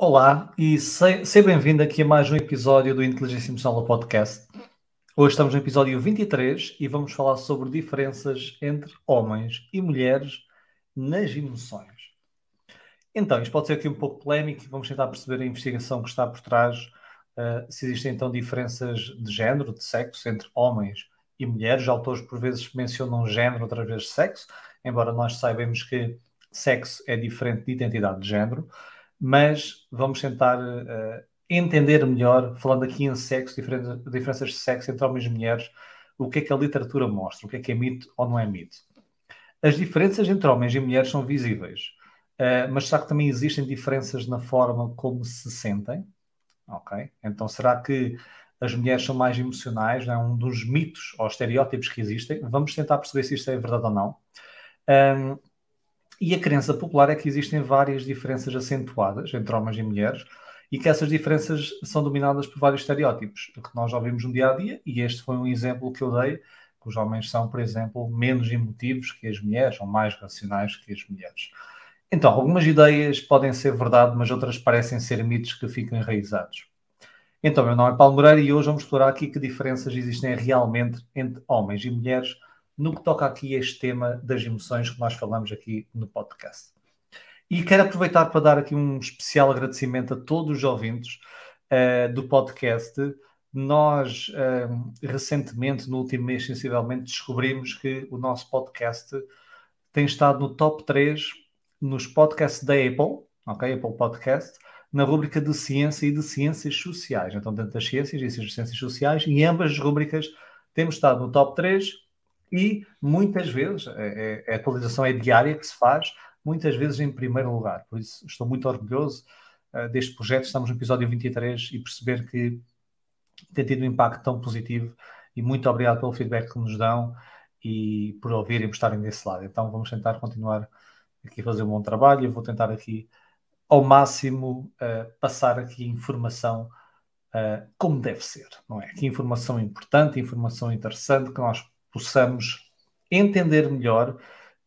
Olá e seja bem-vindo aqui a mais um episódio do Inteligência Emocional Podcast. Hoje estamos no episódio 23 e vamos falar sobre diferenças entre homens e mulheres nas emoções. Então, isto pode ser aqui um pouco polémico e vamos tentar perceber a investigação que está por trás, uh, se existem então diferenças de género, de sexo, entre homens e mulheres. Autores por vezes mencionam género, outras vezes sexo, embora nós saibamos que sexo é diferente de identidade de género mas vamos tentar uh, entender melhor, falando aqui em sexo, diferenças de sexo entre homens e mulheres, o que é que a literatura mostra, o que é que é mito ou não é mito. As diferenças entre homens e mulheres são visíveis, uh, mas será que também existem diferenças na forma como se sentem? Ok? Então, será que as mulheres são mais emocionais? É um dos mitos ou estereótipos que existem. Vamos tentar perceber se isto é verdade ou não. Um, e a crença popular é que existem várias diferenças acentuadas entre homens e mulheres e que essas diferenças são dominadas por vários estereótipos que nós já vimos no dia a dia. E este foi um exemplo que eu dei: que os homens são, por exemplo, menos emotivos que as mulheres, ou mais racionais que as mulheres. Então, algumas ideias podem ser verdade, mas outras parecem ser mitos que ficam enraizados. Então, meu nome é Paulo Moreira e hoje vamos explorar aqui que diferenças existem realmente entre homens e mulheres no que toca aqui a este tema das emoções que nós falamos aqui no podcast. E quero aproveitar para dar aqui um especial agradecimento a todos os ouvintes uh, do podcast. Nós, uh, recentemente, no último mês, sensivelmente, descobrimos que o nosso podcast tem estado no top 3 nos podcasts da Apple, ok? Apple Podcast, na rúbrica de ciência e de ciências sociais. Então, dentro das ciências e ciências sociais, em ambas as rúbricas, temos estado no top 3 e muitas vezes, é, é, a atualização é diária que se faz, muitas vezes em primeiro lugar. Por isso estou muito orgulhoso uh, deste projeto. Estamos no episódio 23 e perceber que tem tido um impacto tão positivo e muito obrigado pelo feedback que nos dão e por ouvirem e por estarem desse lado. Então vamos tentar continuar aqui a fazer um bom trabalho. Eu vou tentar aqui ao máximo uh, passar aqui informação uh, como deve ser, não é? Que informação importante, informação interessante que nós possamos entender melhor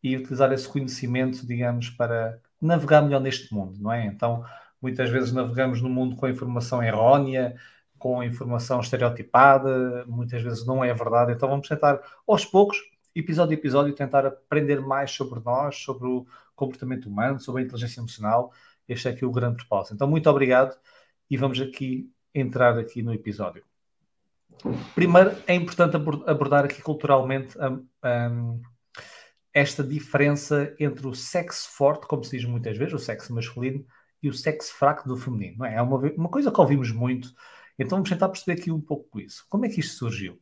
e utilizar esse conhecimento, digamos, para navegar melhor neste mundo, não é? Então, muitas vezes navegamos no mundo com informação errónea, com informação estereotipada, muitas vezes não é verdade. Então, vamos tentar, aos poucos, episódio a episódio, tentar aprender mais sobre nós, sobre o comportamento humano, sobre a inteligência emocional. Este é aqui o grande propósito. Então, muito obrigado e vamos aqui entrar aqui no episódio. Primeiro, é importante abordar aqui culturalmente um, um, esta diferença entre o sexo forte, como se diz muitas vezes, o sexo masculino, e o sexo fraco do feminino. Não é? é uma, uma coisa que ouvimos muito, então vamos tentar perceber aqui um pouco isso. Como é que isto surgiu?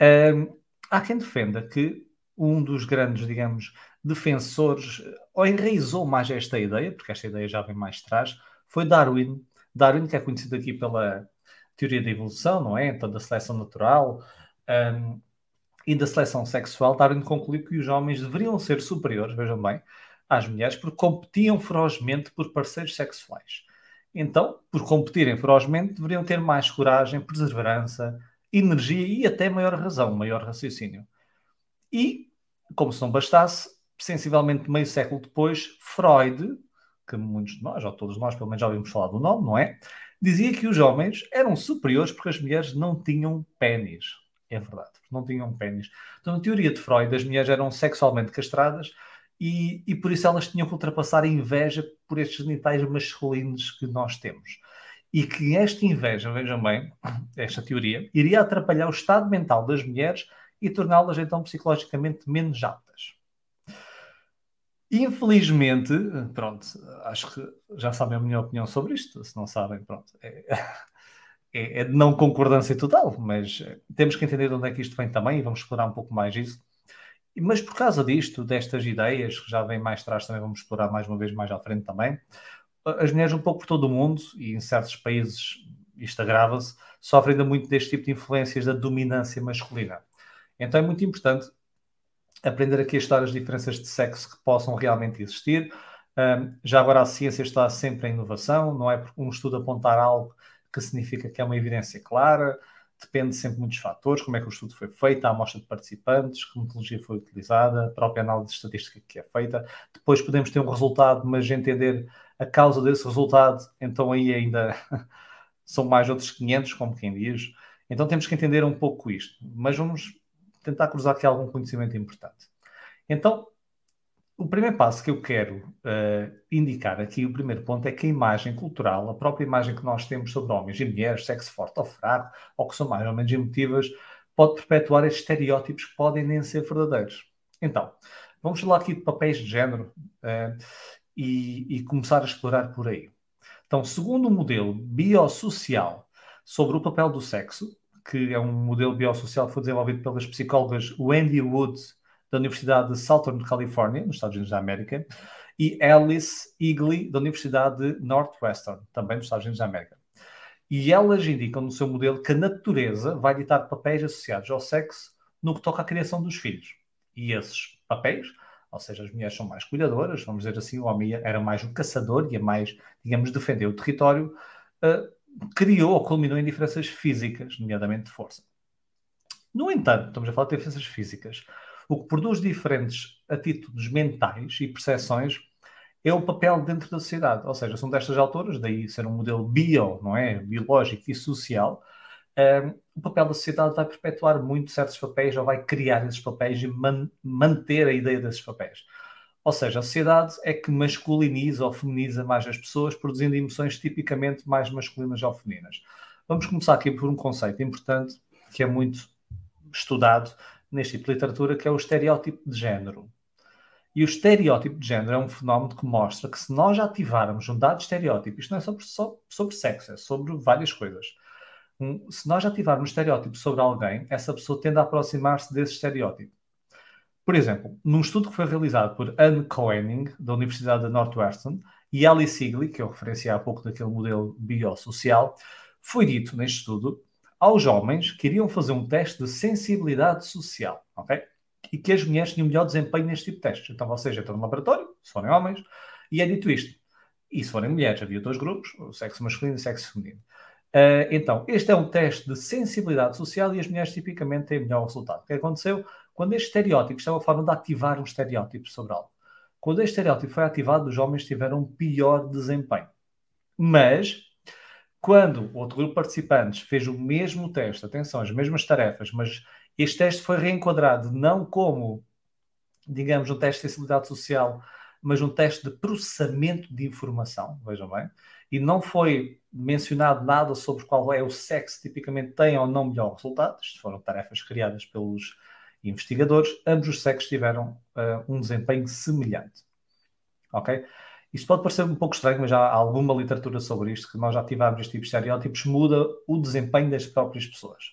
Um, há quem defenda que um dos grandes, digamos, defensores, ou enraizou mais esta ideia, porque esta ideia já vem mais atrás, foi Darwin. Darwin, que é conhecido aqui pela teoria da evolução, não é? Então, da seleção natural um, e da seleção sexual, Darwin concluiu que os homens deveriam ser superiores, vejam bem, às mulheres, porque competiam ferozmente por parceiros sexuais. Então, por competirem ferozmente, deveriam ter mais coragem, perseverança, energia e até maior razão, maior raciocínio. E, como se não bastasse, sensivelmente meio século depois, Freud, que muitos de nós, ou todos nós, pelo menos já ouvimos falar do nome, não é? Dizia que os homens eram superiores porque as mulheres não tinham pênis. É verdade, não tinham pênis. Então, na teoria de Freud, as mulheres eram sexualmente castradas e, e por isso elas tinham que ultrapassar a inveja por estes genitais masculinos que nós temos. E que esta inveja, vejam bem, esta teoria, iria atrapalhar o estado mental das mulheres e torná-las então psicologicamente menos aptas. Infelizmente, pronto, acho que já sabem a minha opinião sobre isto. Se não sabem, pronto, é, é, é de não concordância total, mas eh, temos que entender de onde é que isto vem também e vamos explorar um pouco mais isso. Mas por causa disto, destas ideias, que já vem mais atrás, também vamos explorar mais uma vez mais à frente também, as mulheres um pouco por todo o mundo e em certos países isto agrava-se, sofrem ainda muito deste tipo de influências da dominância masculina. Então é muito importante aprender aqui a estudar as diferenças de sexo que possam realmente existir. Já agora a ciência está sempre em inovação, não é um estudo apontar algo que significa que é uma evidência clara, depende sempre de muitos fatores, como é que o estudo foi feito, a amostra de participantes, que metodologia foi utilizada, a própria análise estatística que é feita. Depois podemos ter um resultado, mas entender a causa desse resultado, então aí ainda são mais outros 500, como quem diz. Então temos que entender um pouco isto, mas vamos tentar cruzar aqui algum conhecimento importante. Então, o primeiro passo que eu quero uh, indicar aqui, o primeiro ponto, é que a imagem cultural, a própria imagem que nós temos sobre homens e mulheres, sexo forte ou fraco, ou que são mais ou menos emotivas, pode perpetuar estereótipos que podem nem ser verdadeiros. Então, vamos falar aqui de papéis de género uh, e, e começar a explorar por aí. Então, segundo o modelo biosocial sobre o papel do sexo, que é um modelo biosocial que foi desenvolvido pelas psicólogas Wendy Wood da Universidade de Southern California, nos Estados Unidos da América, e Alice Eagley, da Universidade de Northwestern, também nos Estados Unidos da América. E elas indicam no seu modelo que a natureza vai ditar papéis associados ao sexo no que toca à criação dos filhos. E esses papéis, ou seja, as mulheres são mais cuidadoras, vamos dizer assim, o homem era mais o caçador, ia mais, digamos, defender o território, uh, criou ou culminou em diferenças físicas, nomeadamente de força. No entanto, estamos a falar de diferenças físicas o que produz diferentes atitudes mentais e percepções é o papel dentro da sociedade. Ou seja, são destas alturas, daí ser um modelo bio, não é? Biológico e social, um, o papel da sociedade vai perpetuar muito certos papéis ou vai criar esses papéis e man manter a ideia desses papéis. Ou seja, a sociedade é que masculiniza ou feminiza mais as pessoas, produzindo emoções tipicamente mais masculinas ou femininas. Vamos começar aqui por um conceito importante que é muito estudado neste tipo de literatura, que é o estereótipo de género. E o estereótipo de género é um fenómeno que mostra que se nós ativarmos um dado estereótipo, isto não é sobre, só, sobre sexo, é sobre várias coisas. Um, se nós ativarmos um estereótipo sobre alguém, essa pessoa tende a aproximar-se desse estereótipo. Por exemplo, num estudo que foi realizado por Anne Koenig, da Universidade de Northwestern, e Alice Sigley, que eu referenciei há pouco daquele modelo biosocial, foi dito neste estudo aos homens que iriam fazer um teste de sensibilidade social, ok? E que as mulheres tinham melhor desempenho neste tipo de testes. Então, seja, estão no laboratório, se forem homens, e é dito isto. E se forem mulheres, havia dois grupos, o sexo masculino e o sexo feminino. Uh, então, este é um teste de sensibilidade social e as mulheres tipicamente têm melhor resultado. O que aconteceu? Quando este estereótipo, isto é forma de ativar um estereótipo sobre algo. Quando este estereótipo foi ativado, os homens tiveram um pior desempenho. Mas quando outro grupo de participantes fez o mesmo teste, atenção, as mesmas tarefas, mas este teste foi reenquadrado não como, digamos, um teste de sensibilidade social, mas um teste de processamento de informação, vejam bem, e não foi mencionado nada sobre qual é o sexo tipicamente tem ou não melhor resultado, isto foram tarefas criadas pelos investigadores, ambos os sexos tiveram uh, um desempenho semelhante. Ok? Isto pode parecer um pouco estranho, mas já há alguma literatura sobre isto, que nós já ativarmos este tipo de estereótipos muda o desempenho das próprias pessoas.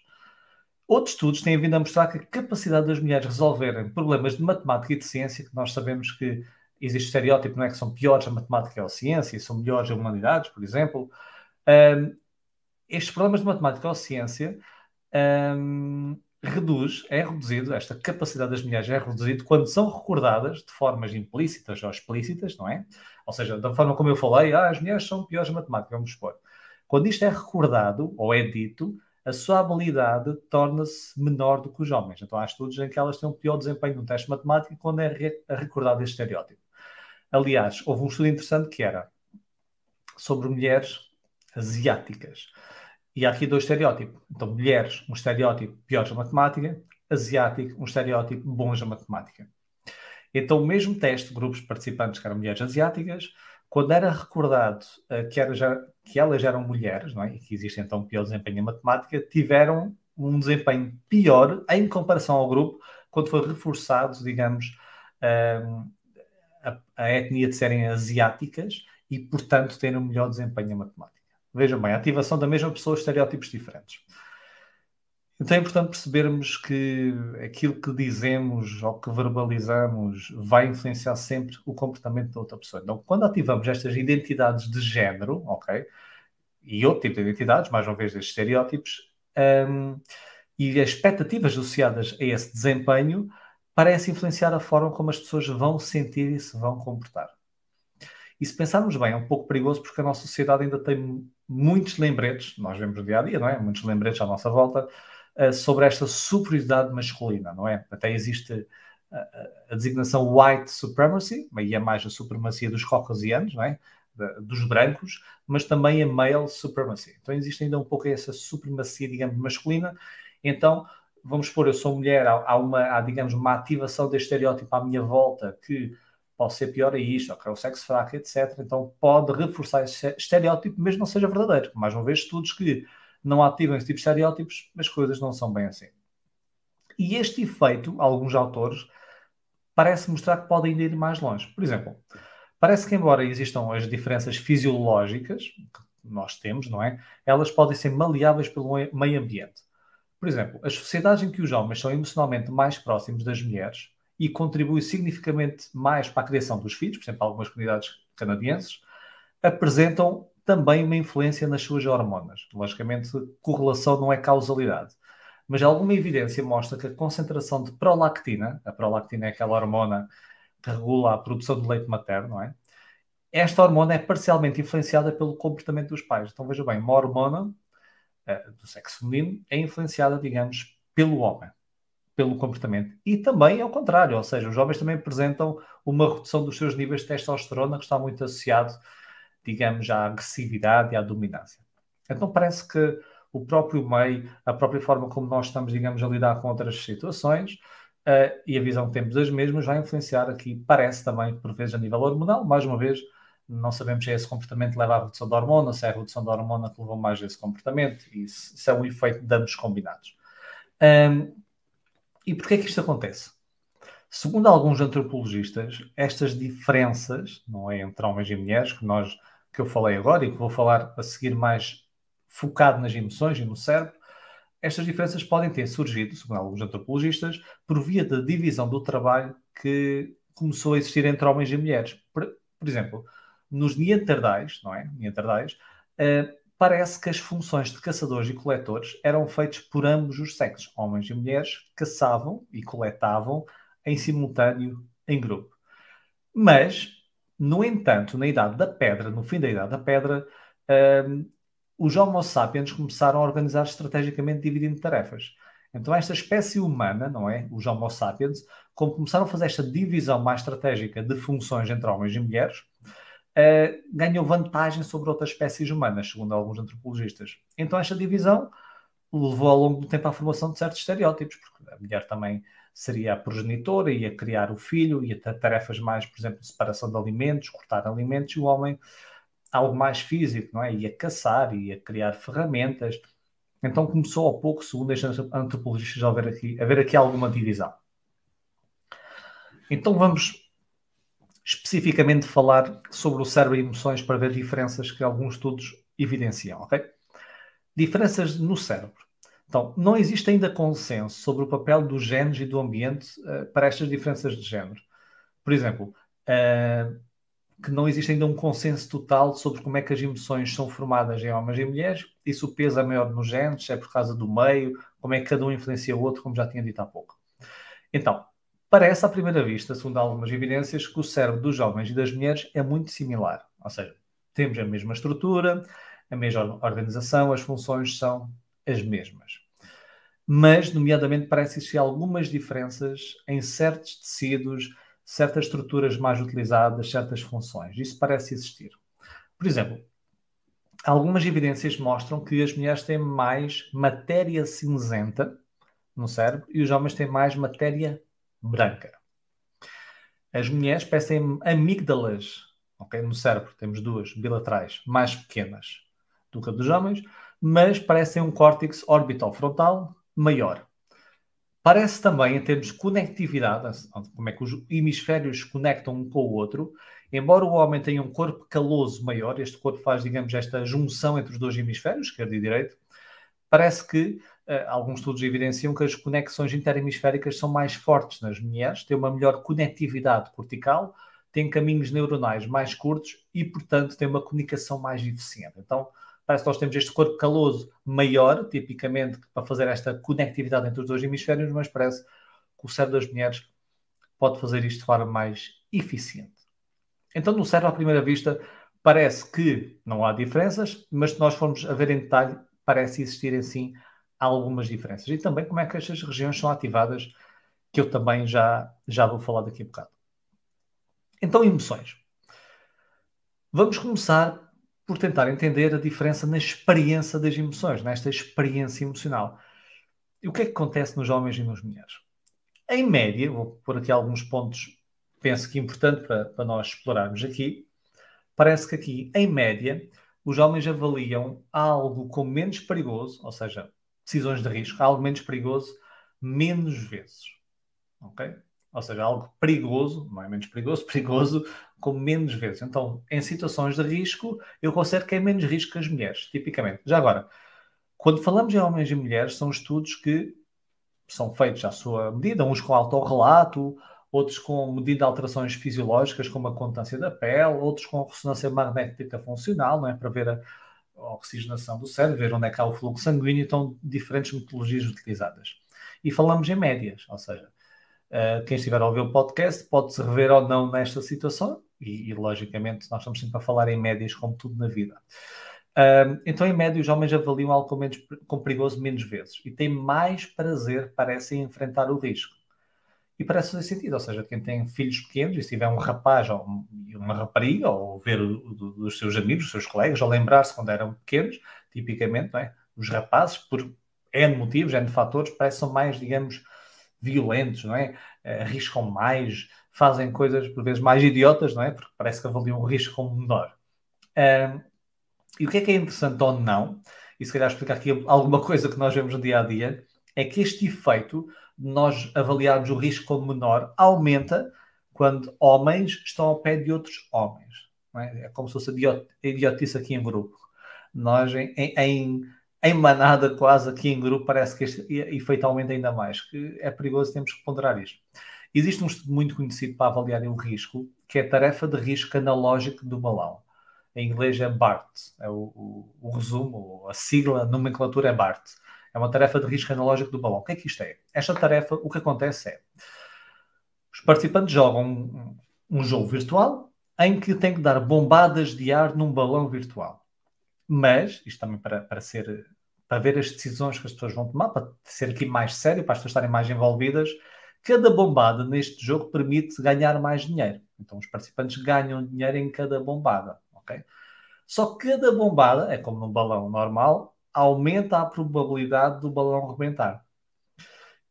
Outros estudos têm vindo a mostrar que a capacidade das mulheres resolverem problemas de matemática e de ciência, que nós sabemos que existe estereótipo, não é que são piores a matemática ou a ciência, são melhores a humanidades, por exemplo. Um, estes problemas de matemática ou ciência um, reduz, é reduzido, esta capacidade das mulheres é reduzido quando são recordadas de formas implícitas ou explícitas, não é? Ou seja, da forma como eu falei, ah, as mulheres são piores em matemática, vamos supor. Quando isto é recordado ou é dito, a sua habilidade torna-se menor do que os homens. Então há estudos em que elas têm um pior desempenho no teste de quando é recordado este estereótipo. Aliás, houve um estudo interessante que era sobre mulheres asiáticas. E há aqui dois estereótipos. Então, mulheres, um estereótipo piores a matemática, asiático, um estereótipo bons a matemática. Então, o mesmo teste, grupos participantes que eram mulheres asiáticas, quando era recordado uh, que, era já, que, elas eram mulheres, não é? e que existe então pior desempenho em matemática, tiveram um desempenho pior em comparação ao grupo quando foi reforçado, digamos, uh, a, a, etnia de serem asiáticas e, portanto, terem um melhor desempenho em matemática. Vejam bem, a ativação da mesma pessoa, estereótipos diferentes. Então é importante percebermos que aquilo que dizemos ou que verbalizamos vai influenciar sempre o comportamento da outra pessoa. Então, quando ativamos estas identidades de género, ok? E outro tipo de identidades, mais uma vez, destes estereótipos, um, e as expectativas associadas a esse desempenho, parece influenciar a forma como as pessoas vão sentir e se vão comportar. E se pensarmos bem, é um pouco perigoso porque a nossa sociedade ainda tem muitos lembretes, nós vemos no dia a dia, não é? Muitos lembretes à nossa volta, uh, sobre esta superioridade masculina, não é? Até existe a, a designação white supremacy, e é mais a supremacia dos caucasianos, não é? dos brancos, mas também a male supremacy. Então existe ainda um pouco essa supremacia, digamos, masculina. Então, vamos supor, eu sou mulher, há, uma, há, digamos, uma ativação deste estereótipo à minha volta que pode ser pior a isto, ok, o sexo fraco, etc. Então pode reforçar esse estereótipo, mesmo não seja verdadeiro. Mais uma vez, estudos que não ativam esse tipo de estereótipos, as coisas não são bem assim. E este efeito, alguns autores, parece mostrar que pode ainda ir mais longe. Por exemplo, parece que embora existam as diferenças fisiológicas que nós temos, não é? Elas podem ser maleáveis pelo meio ambiente. Por exemplo, as sociedades em que os homens são emocionalmente mais próximos das mulheres e contribui significativamente mais para a criação dos filhos, por exemplo, algumas comunidades canadienses, apresentam também uma influência nas suas hormonas. Logicamente, correlação não é causalidade, mas alguma evidência mostra que a concentração de prolactina, a prolactina é aquela hormona que regula a produção de leite materno, não é? Esta hormona é parcialmente influenciada pelo comportamento dos pais. Então, veja bem, uma hormona uh, do sexo feminino é influenciada, digamos, pelo homem pelo comportamento. E também ao contrário, ou seja, os jovens também apresentam uma redução dos seus níveis de testosterona que está muito associado, digamos, à agressividade e à dominância. Então parece que o próprio meio, a própria forma como nós estamos, digamos, a lidar com outras situações uh, e a visão que temos das mesmas vai influenciar aqui, parece também, por vezes, a nível hormonal. Mais uma vez, não sabemos se esse comportamento leva à redução da hormona, se é a redução da hormona que levou mais a esse comportamento, e se é um efeito de ambos combinados. Um, e porquê é que isto acontece? Segundo alguns antropologistas, estas diferenças, não é entre homens e mulheres, que, nós, que eu falei agora e que vou falar a seguir mais focado nas emoções e no cérebro, estas diferenças podem ter surgido, segundo alguns antropologistas, por via da divisão do trabalho que começou a existir entre homens e mulheres. Por, por exemplo, nos Neandertais, não é? Neandertais, uh, parece que as funções de caçadores e coletores eram feitas por ambos os sexos. Homens e mulheres caçavam e coletavam em simultâneo em grupo. Mas, no entanto, na Idade da Pedra, no fim da Idade da Pedra, um, os Homo sapiens começaram a organizar estrategicamente dividindo tarefas. Então, esta espécie humana, não é? Os Homo sapiens, como começaram a fazer esta divisão mais estratégica de funções entre homens e mulheres, uh, ganhou vantagem sobre outras espécies humanas, segundo alguns antropologistas. Então, esta divisão levou ao longo do tempo à formação de certos estereótipos, porque a mulher também seria a progenitora, ia criar o filho, ia ter tarefas mais, por exemplo, de separação de alimentos, cortar alimentos, e o homem algo mais físico, não é? Ia caçar, ia criar ferramentas. Então começou ao pouco, segundo estes antropologistas, a haver aqui, a haver aqui alguma divisão. Então vamos especificamente falar sobre o cérebro e emoções para ver diferenças que alguns estudos evidenciam, ok? Diferenças no cérebro. Então, não existe ainda consenso sobre o papel dos genes e do ambiente uh, para estas diferenças de género. Por exemplo, uh, que não existe ainda um consenso total sobre como é que as emoções são formadas em homens e mulheres, e se o peso é maior nos genes, é por causa do meio, como é que cada um influencia o outro, como já tinha dito há pouco. Então, Parece à primeira vista, segundo algumas evidências, que o cérebro dos homens e das mulheres é muito similar. Ou seja, temos a mesma estrutura, a mesma organização, as funções são as mesmas. Mas, nomeadamente, parece existir algumas diferenças em certos tecidos, certas estruturas mais utilizadas, certas funções. Isso parece existir. Por exemplo, algumas evidências mostram que as mulheres têm mais matéria cinzenta no cérebro e os homens têm mais matéria branca. As mulheres parecem amígdalas okay, no cérebro, temos duas bilaterais, mais pequenas do que a dos homens, mas parecem um córtex orbital frontal maior. Parece também, em termos de conectividade, como é que os hemisférios conectam um com o outro, embora o homem tenha um corpo caloso maior, este corpo faz, digamos, esta junção entre os dois hemisférios, esquerdo e direito, parece que alguns estudos evidenciam que as conexões interhemisféricas são mais fortes nas mulheres, têm uma melhor conectividade cortical, têm caminhos neuronais mais curtos e, portanto, têm uma comunicação mais eficiente. Então, parece que nós temos este corpo caloso maior, tipicamente, para fazer esta conectividade entre os dois hemisférios, mas parece que o cérebro das mulheres pode fazer isto de forma mais eficiente. Então, no cérebro, à primeira vista, parece que não há diferenças, mas se nós formos a ver em detalhe, parece existirem sim algumas diferenças. E também como é que estas regiões são ativadas, que eu também já, já vou falar daqui a bocado. Então, emoções. Vamos começar por tentar entender a diferença na experiência das emoções, nesta experiência emocional. E o que é que acontece nos homens e nas mulheres? Em média, vou pôr aqui alguns pontos, penso que importante para, para nós explorarmos aqui. Parece que aqui, em média, os homens avaliam algo como menos perigoso, ou seja, decisões de risco, algo menos perigoso, menos vezes. Ok? Ou seja, algo perigoso, não é menos perigoso, perigoso, com menos vezes. Então, em situações de risco, eu considero que é menos risco que as mulheres, tipicamente. Já agora, quando falamos em homens e mulheres, são estudos que são feitos à sua medida, uns com autorrelato, outros com medida de alterações fisiológicas, como a condutância da pele, outros com ressonância magnética funcional, não é? para ver a oxigenação do cérebro, ver onde é que há o fluxo sanguíneo, então diferentes metodologias utilizadas. E falamos em médias, ou seja, uh, quem estiver a ouvir o podcast pode-se rever ou não nesta situação, e, e, logicamente nós estamos sempre a falar em médias como tudo na vida. Então, em média, os homens avaliam algo com, menos, com perigoso menos vezes e têm mais prazer, parecem, enfrentar o risco. E parece fazer sentido, ou seja, quem tem filhos pequenos, e se tiver um rapaz ou uma rapariga, ou ver os seus amigos, os seus colegas, ou lembrar-se quando eram pequenos, tipicamente, não é? os rapazes, por N motivos, N fatores, parecem mais, digamos, violentos, não é? Arriscam mais, fazem coisas por vezes mais idiotas, não é? Porque parece que avaliam o risco como menor. Um, e o que é que é interessante ou não, e se calhar explicar aqui alguma coisa que nós vemos no dia a dia, é que este efeito nós avaliarmos o risco como menor aumenta quando homens estão ao pé de outros homens. É? é? como se fosse idiotice aqui em grupo. Nós, em, em, em, manada, quase aqui em grupo, parece que este efeito aumenta ainda mais, que é perigoso, temos que ponderar isto. Existe um estudo muito conhecido para avaliar o risco, que é a tarefa de risco analógico do balão. Em inglês é BART, é o, o, o resumo, a sigla, a nomenclatura é BART. É uma tarefa de risco analógico do balão. O que é que isto é? Esta tarefa, o que acontece é, os participantes jogam um, um jogo virtual em que têm que dar bombadas de ar num balão virtual. Mas, isto também para, para ser para ver as decisões que as pessoas vão tomar, para ser aqui mais sério, para as pessoas estarem mais envolvidas, cada bombada neste jogo permite ganhar mais dinheiro. Então os participantes ganham dinheiro em cada bombada, ok? Só que cada bombada, é como num balão normal, aumenta a probabilidade do balão rebentar.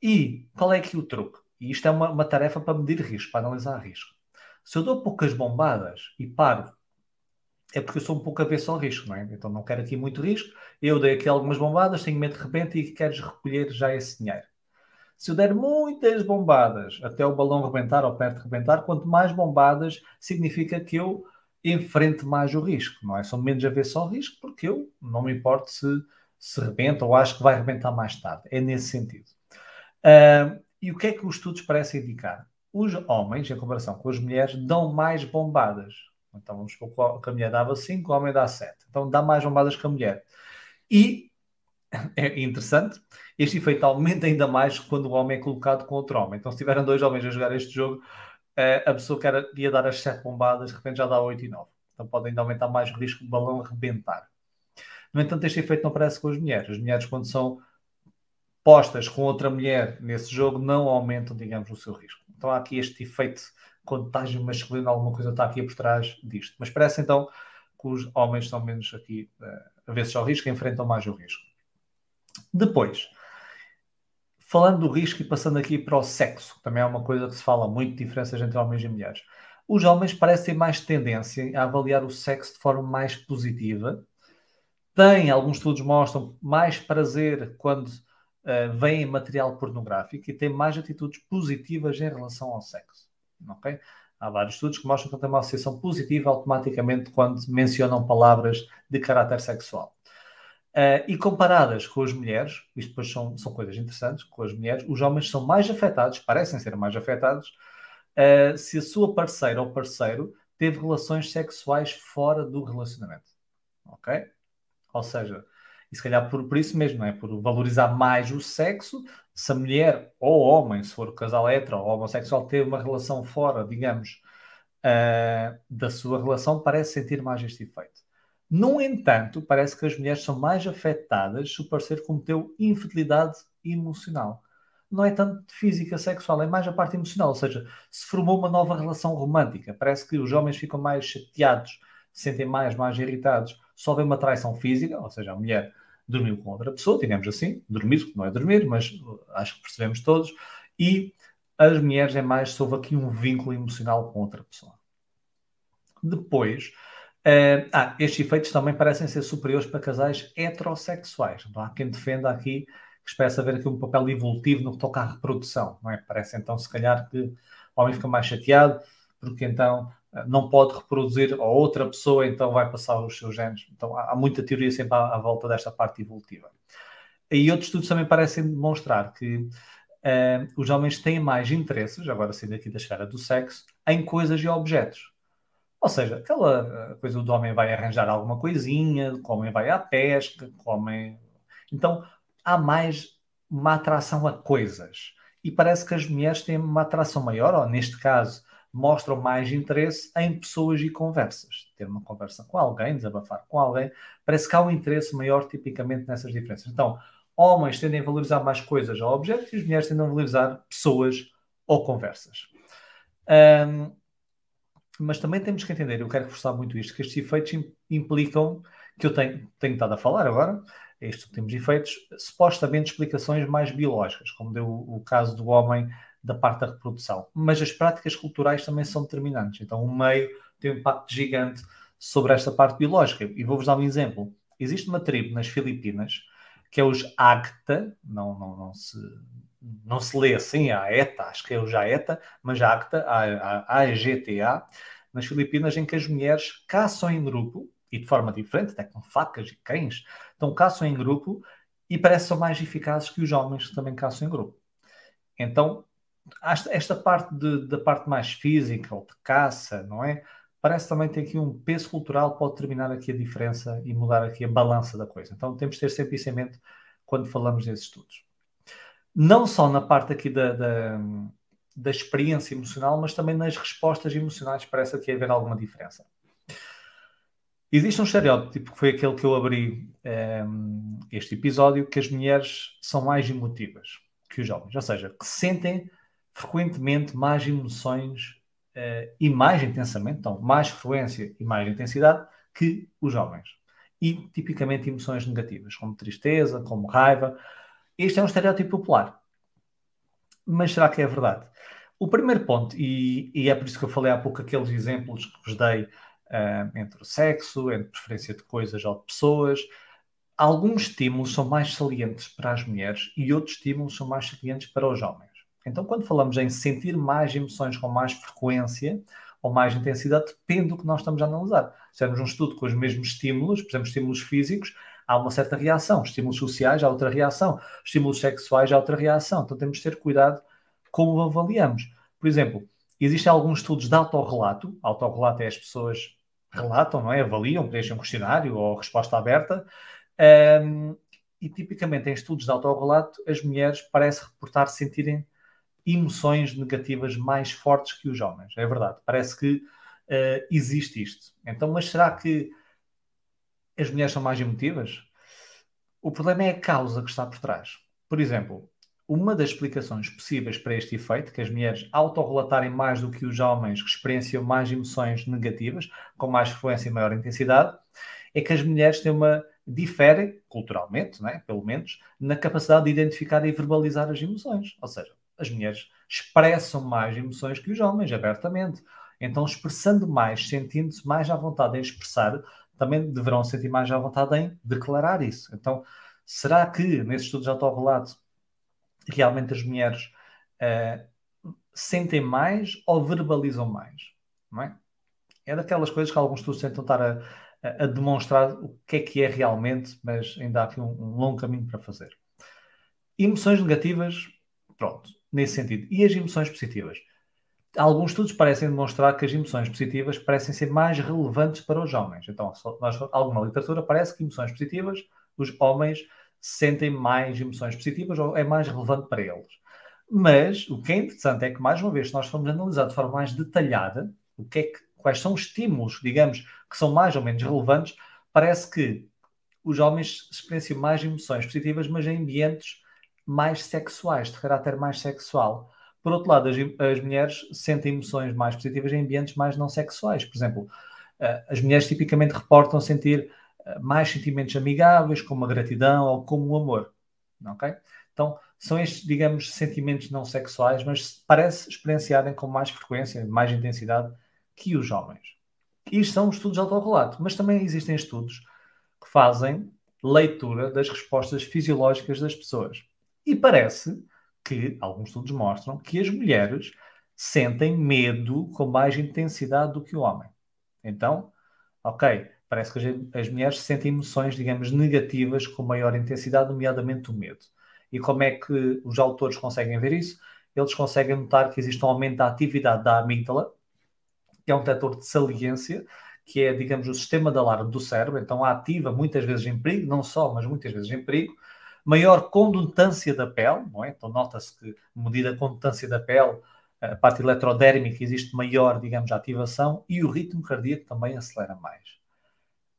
E qual é aqui o truque? E isto é uma, uma tarefa para medir risco, para analisar risco. Se eu dou poucas bombadas e paro, é porque eu sou um pouco avesso ao risco, não é? Então não quero aqui muito risco. Eu dei aqui algumas bombadas, tenho medo de repente e queres recolher já esse dinheiro. Se eu der muitas bombadas até o balão rebentar ou perto de rebentar, quanto mais bombadas, significa que eu enfrente mais o risco, não é? Sou menos a ver só o risco, porque eu não me importo se se rebenta ou acho que vai rebentar mais tarde. É nesse sentido. Uh, e o que é que os estudos parecem indicar? Os homens, em comparação com as mulheres, dão mais bombadas. Então vamos supor que a mulher dava 5, o homem dá 7. Então dá mais bombadas que a mulher. E é interessante, este efeito aumenta ainda mais quando o homem é colocado com outro homem. Então, se tiverem dois homens a jogar este jogo, a pessoa que era, ia dar as 7 bombadas, de repente já dá 8 e 9. Então, pode ainda aumentar mais o risco do balão rebentar. No entanto, este efeito não aparece com as mulheres. As mulheres, quando são postas com outra mulher nesse jogo, não aumentam, digamos, o seu risco. Então, há aqui este efeito contágio masculino, alguma coisa está aqui por trás disto. Mas parece então que os homens são menos aqui, uh, a vezes ao risco, enfrentam mais o risco. Depois, falando do risco e passando aqui para o sexo, também é uma coisa que se fala muito, diferenças entre homens e mulheres. Os homens parecem mais tendência a avaliar o sexo de forma mais positiva. Têm, alguns estudos mostram, mais prazer quando uh, veem material pornográfico e têm mais atitudes positivas em relação ao sexo. Ok? Há vários estudos que mostram que têm uma associação positiva automaticamente quando mencionam palavras de caráter sexual. Uh, e comparadas com as mulheres, isto depois são, são coisas interessantes, com as mulheres, os homens são mais afetados, parecem ser mais afetados, uh, se a sua parceira ou parceiro teve relações sexuais fora do relacionamento. Ok? Ou seja, e se calhar por, por isso mesmo, não é? Por valorizar mais o sexo, se a mulher ou homem, se for casal hetero ou homossexual, teve uma relação fora, digamos, uh, da sua relação, parece sentir mais este efeito. No entanto, parece que as mulheres são mais afetadas se o parceiro cometeu infidelidade emocional. Não é tanto física, sexual, é mais a parte emocional. Ou seja, se formou uma nova relação romântica, parece que os homens ficam mais chateados se sentem mais, mais irritados, só houver uma traição física, ou seja, a mulher dormiu com outra pessoa, digamos assim, dormir, não é dormir, mas uh, acho que percebemos todos, e as mulheres é mais se houve aqui um vínculo emocional com outra pessoa. Depois, uh, ah, estes efeitos também parecem ser superiores para casais heterossexuais. Então, há quem defenda aqui que espera haver aqui um papel evolutivo no que toca à reprodução, não é? Parece então, se calhar, que o homem fica mais chateado porque então não pode reproduzir a outra pessoa, então vai passar os seus genes. Então há, muita teoria sempre à, à, volta desta parte evolutiva. E outros estudos também parecem demonstrar que uh, os homens têm mais interesses, agora saindo aqui da esfera do sexo, em coisas e objetos. Ou seja, aquela eh, coisa do homem vai arranjar alguma coisinha, o homem vai à pesca, o homem. Então há mais uma atração a coisas. E parece que as mulheres têm uma atração maior, ou neste caso, mostram mais interesse em pessoas e conversas. Ter uma conversa com alguém, desabafar com alguém, parece que há um interesse maior tipicamente nessas diferenças. Então, homens tendem a valorizar mais coisas ou objetos e as mulheres tendem a valorizar pessoas ou conversas. Um, mas também temos que entender, eu quero reforçar muito isto, que estes efeitos implicam, que eu tenho, tenho estado a falar agora, estes últimos efeitos, supostamente explicações mais biológicas, como deu o, o caso do homem da parte da reprodução. Mas as práticas culturais também são determinantes. Então, o meio tem um impacto gigante sobre esta parte biológica. E vou-vos dar um exemplo. Existe uma tribo nas Filipinas que é os Agta, não, não, não, se, não se lê assim, a ETA, acho que é o Jaeta, mas Agta, A-G-T-A, nas Filipinas, em que as mulheres caçam em grupo, e de forma diferente, até com facas e cães, então caçam em grupo e parecem ser mais eficazes que os homens que também caçam em grupo. Então, esta parte da parte mais física ou de caça, não é? Parece também ter aqui um peso cultural pode determinar aqui a diferença e mudar aqui a balança da coisa. Então temos de ter sempre isso em mente quando falamos desses estudos. Não só na parte aqui da, da, da experiência emocional, mas também nas respostas emocionais parece aqui haver alguma diferença. Existe um estereótipo que foi aquele que eu abri um, ehm, este episódio, que as mulheres são mais emotivas que os homens, ou seja, que sentem frequentemente mais emoções uh, e mais intensamente, então mais frequência e mais intensidade que os homens. E tipicamente emoções negativas, como tristeza, como raiva. Este é um estereótipo popular. Mas será que é verdade? O primeiro ponto, e, e é por isso que eu falei há pouco aqueles exemplos que vos dei uh, entre o sexo, entre preferência de coisas ou de pessoas, alguns estímulos são mais salientes para as mulheres e outros estímulos são mais salientes para os homens. Então, quando falamos em sentir mais emoções com mais frequência ou mais intensidade, depende do que nós estamos a analisar. Se temos um estudo com os mesmos estímulos, por exemplo, estímulos físicos, há uma certa reação. Estímulos sociais, há outra reação. Estímulos sexuais, há outra reação. Então, temos de ter cuidado como avaliamos. Por exemplo, existem alguns estudos de autorrelato. Autorrelato é as pessoas relatam, não é? Avaliam, preenchem um questionário ou resposta aberta. Um, e tipicamente em estudos de autorrelato, as mulheres parecem reportar sentirem emoções negativas mais fortes que os homens. É verdade, parece que uh, existe isto. Então, mas será que as mulheres são mais emotivas? O problema é a causa que está por trás. Por exemplo, uma das explicações possíveis para este efeito, que as mulheres autorrelatarem mais do que os homens que experienciam mais emoções negativas, com mais frequência e maior intensidade, é que as mulheres têm uma diferem culturalmente, né, pelo menos, na capacidade de identificar e verbalizar as emoções. Ou seja, as mulheres expressam mais emoções que os homens, abertamente. Então, expressando mais, sentindo-se mais à vontade em expressar, também deverão sentir mais à vontade em declarar isso. Então, será que nesses estudos de autorrelato realmente as mulheres uh, sentem mais ou verbalizam mais? Não é? é daquelas coisas que alguns estudos tentam estar a, a, demonstrar o que é que é realmente, mas ainda há aqui um, um longo caminho para fazer. Emoções negativas, pronto, nesse sentido. E as emoções positivas? Alguns estudos parecem demonstrar que as emoções positivas parecem ser mais relevantes para os homens. Então, nós, alguma literatura parece que emoções positivas, os homens sentem mais emoções positivas ou é mais relevante para eles. Mas o que é interessante é que, mais uma vez, se nós formos analisar de forma mais detalhada o que é que, quais são os estímulos, digamos, que são mais ou menos relevantes, parece que os homens experienciam mais emoções positivas, mas em ambientes mais sexuais, de caráter mais sexual. Por outro lado, as, as mulheres sentem emoções mais positivas em ambientes mais não sexuais. Por exemplo, uh, as mulheres tipicamente reportam sentir uh, mais sentimentos amigáveis, como a gratidão ou como o amor. Ok? Então, são estes, digamos, sentimentos não sexuais, mas parece experienciarem com mais frequência, mais intensidade que os homens. Isto são estudos de autorrelato, mas também existem estudos que fazem leitura das respostas fisiológicas das pessoas. E parece que, alguns estudos mostram, que as mulheres sentem medo com mais intensidade do que o homem. Então, ok, parece que as, mulheres sentem emoções, digamos, negativas com maior intensidade, nomeadamente o medo. E como é que os autores conseguem ver isso? Eles conseguem notar que existe um aumento da atividade da amígdala, que é um detector de saliência, que é, digamos, o sistema de alarme do cérebro, então ativa muitas vezes em perigo, não só, mas muitas vezes em perigo, maior condutância da pele, não é? Então nota-se que, medida a condutância da pele, a parte eletrodérmica existe maior, digamos, ativação e o ritmo cardíaco também acelera mais.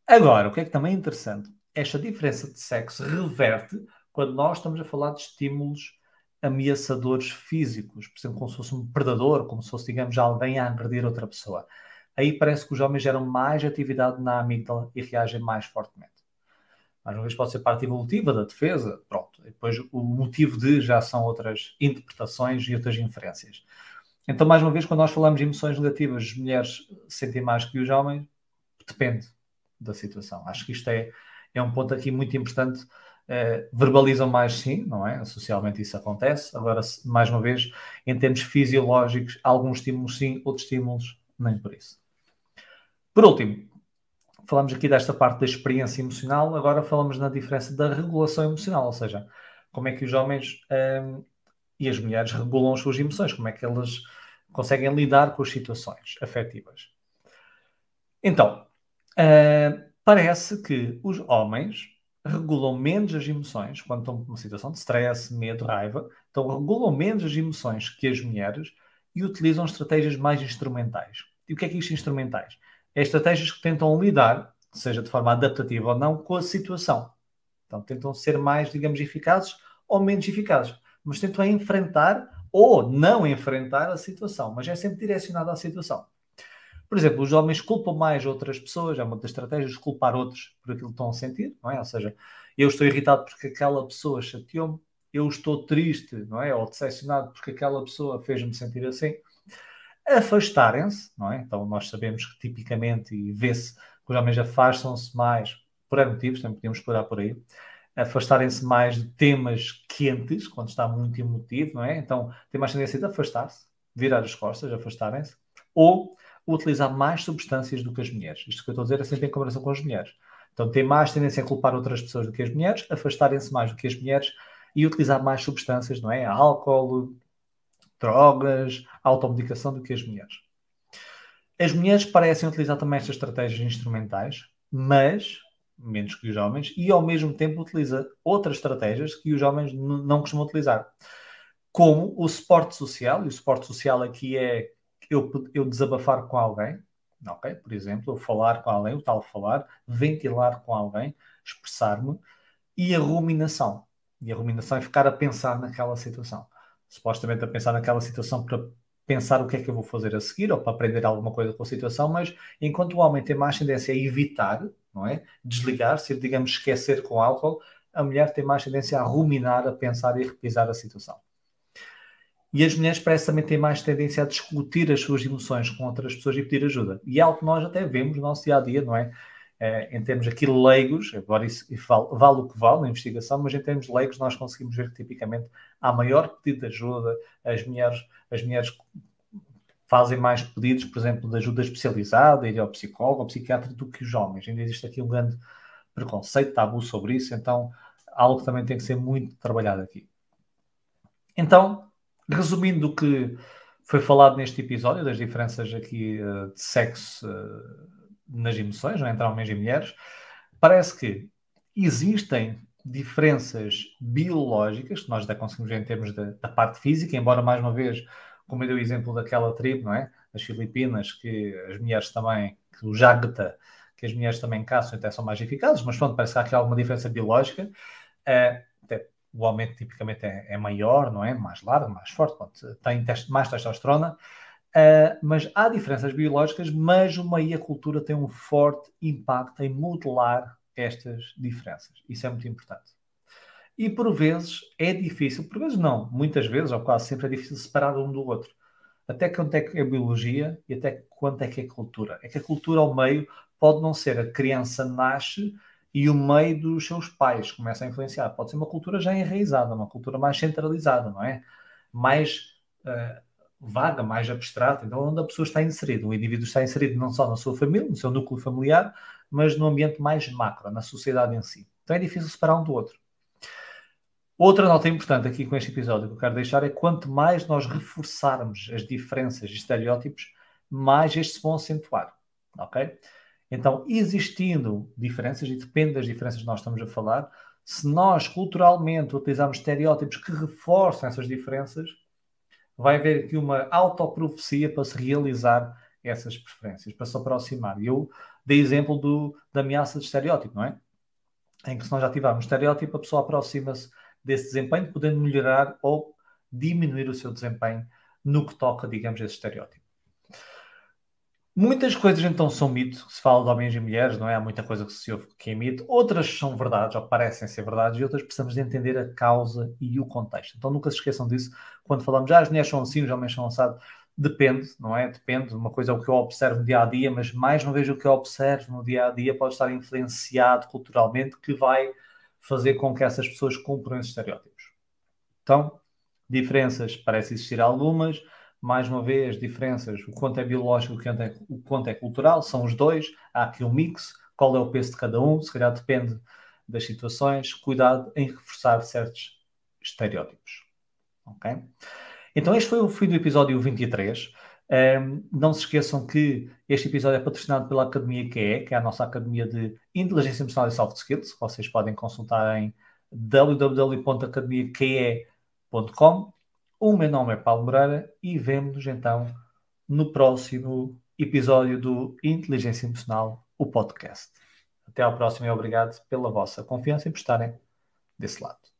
Agora, o que é que também é interessante? Esta diferença de sexo reverte quando nós estamos a falar de estímulos ameaçadores físicos, por exemplo, como se fosse um predador, como se fosse, digamos, alguém a agredir outra pessoa. Aí parece que os homens geram mais atividade na amígdala e reagem mais fortemente. Mais uma vez, pode ser parte evolutiva da defesa, pronto. Depois, o motivo de já são outras interpretações e outras inferências. Então, mais uma vez, quando nós falamos de emoções negativas, as mulheres sentem mais que os homens, depende da situação. Acho que isto é, é um ponto aqui muito importante Uh, verbalizam mais, sim, não é? Socialmente isso acontece. Agora, mais uma vez, em termos fisiológicos, alguns estímulos sim, outros estímulos nem por isso. Por último, falamos aqui desta parte da experiência emocional, agora falamos na diferença da regulação emocional, ou seja, como é que os homens um, ehm, e as mulheres regulam as suas emoções, como é que elas conseguem lidar com as situações afetivas. Então, uh, parece que os homens regulam menos as emoções quando estão numa situação de stress, medo, raiva. Então, regulam menos as emoções que as mulheres e utilizam estratégias mais instrumentais. E o que é que é isto instrumentais? É estratégias que tentam lidar, seja de forma adaptativa ou não, com a situação. Então, tentam ser mais, digamos, eficazes ou menos eficazes. Mas tentam enfrentar ou não enfrentar a situação. Mas é sempre direcionado à situação. Por exemplo, os homens culpam mais outras pessoas, é uma das estratégias culpar outros por aquilo que estão a sentir, não é? Ou seja, eu estou irritado porque aquela pessoa chateou-me, eu estou triste, não é? Ou decepcionado porque aquela pessoa fez-me sentir assim. Afastarem-se, não é? Então nós sabemos que tipicamente, e vê-se que os homens afastam-se mais por motivos, também podemos explorar por aí, afastarem-se mais de temas quentes, quando está muito emotivo, não é? Então tem mais tendência de afastar-se, virar as costas, afastarem-se, ou utilizar mais substâncias do que as mulheres. Isto que eu estou a dizer é sempre em comparação com as mulheres. Então, tem mais tendência a culpar outras pessoas do que as mulheres, afastarem-se mais do que as mulheres e utilizar mais substâncias, não é? Álcool, drogas, automedicação do que as mulheres. As mulheres parecem utilizar também estas estratégias instrumentais, mas menos que os homens, e ao mesmo tempo utiliza outras estratégias que os homens não costumam utilizar, como o suporte social, e o suporte social aqui é eu, eu desabafar com alguém? Por exemplo, eu falar com alguém, o tal falar, ventilar com alguém, expressar-me, e a ruminação. E a ruminação é ficar a pensar naquela situação. Supostamente a pensar naquela situação para pensar o que é que eu vou fazer a seguir ou para aprender alguma coisa com a situação, mas enquanto o homem tem mais tendência a evitar, não é? Desligar-se, digamos, esquecer com álcool, a mulher tem mais tendência a ruminar, a pensar e repisar a situação. E as mulheres parecem também ter mais tendência a discutir as suas emoções com outras pessoas e pedir ajuda. E é algo que nós até vemos no nosso dia a dia, não é? É em termos aqui leigos, agora isso vale, vale, o que vale na investigação, mas em termos leigos nós conseguimos ver que tipicamente há maior pedido de ajuda, as mulheres, as mulheres fazem mais pedidos, por exemplo, de ajuda especializada, ir ao psicólogo, ao psiquiatra, do que os homens. Ainda existe aqui um grande preconceito, tabu sobre isso, então algo que também tem que ser muito trabalhado aqui. Então, resumindo o que foi falado neste episódio, das diferenças aqui uh, de sexo uh, nas emoções, não é? entre homens e mulheres, parece que existem diferenças biológicas, que nós já conseguimos ver em termos da, da parte física, embora mais uma vez, como eu dei o exemplo daquela tribo, não é? Das Filipinas, que as mulheres também, que o Jagta, que as mulheres também caçam até são mais eficazes, mas pronto, parece que há aqui alguma diferença biológica. Uh, até o aumento tipicamente é, é, maior, não é? Mais largo, mais forte, tem mais testosterona. Uh, mas há diferenças biológicas, mas meio e a cultura têm um forte impacto em modelar estas diferenças. Isso é muito importante. E por vezes é difícil, por vezes não, muitas vezes, ou quase sempre é difícil separar um do outro. Até quanto é que é biologia e até quanto é que é cultura. É que a cultura ao meio pode não ser a criança nasce e o meio dos seus pais começa a influenciar. Pode ser uma cultura já enraizada, uma cultura mais centralizada, não é? Mais uh, vaga, mais abstrata, então onde a pessoa está inserida. O indivíduo está inserido não só na sua família, no seu núcleo familiar, mas no ambiente mais macro, na sociedade em si. Então é difícil separar um do outro. Outra nota importante aqui com este episódio que eu quero deixar é quanto mais nós reforçarmos as diferenças e estereótipos, mais estes vão acentuar. Ok? Então, existindo diferenças, e depende das diferenças que nós estamos a falar, se nós culturalmente utilizarmos estereótipos que reforçam essas diferenças, vai haver aqui uma autoprofecia para se realizar essas preferências, para se aproximar. E eu dei exemplo do, da ameaça de estereótipo, não é? Em que se nós já tivermos estereótipo, a pessoa aproxima-se desse desempenho, podendo melhorar ou diminuir o seu desempenho no que toca, digamos, a esse estereótipo. Muitas coisas então são mito, se fala de homens e mulheres, não é? Há muita coisa que se ouve que é mito, outras são verdades, ou parecem ser verdades, e outras precisamos de entender a causa e o contexto. Então nunca se esqueçam disso quando falamos, ah, as mulheres são assim, os homens são assados. Depende, não é? Depende. Uma coisa é o que eu observo no dia a dia, mas mais uma vez o que eu observo no dia a dia pode estar influenciado culturalmente, que vai fazer com que essas pessoas cumpram esses estereótipos. Então, diferenças parece existir algumas mais uma vez, diferenças, o quanto é biológico, o quanto é, o quanto é cultural, são os dois, há aqui um mix, qual é o peso de cada um, se calhar depende das situações, cuidado em reforçar certos estereótipos. Ok? Então, este foi o fim do episódio 23. Um, não se esqueçam que este episódio é patrocinado pela Academia QE, que é a nossa Academia de Inteligência Emocional e Soft Skills. Vocês podem consultar em www.academiaqe.com o meu nome é Paulo Moreira e vemos-nos então no próximo episódio do Inteligência Emocional, o podcast. Até ao próximo e obrigado pela vossa confiança e por estarem desse lado.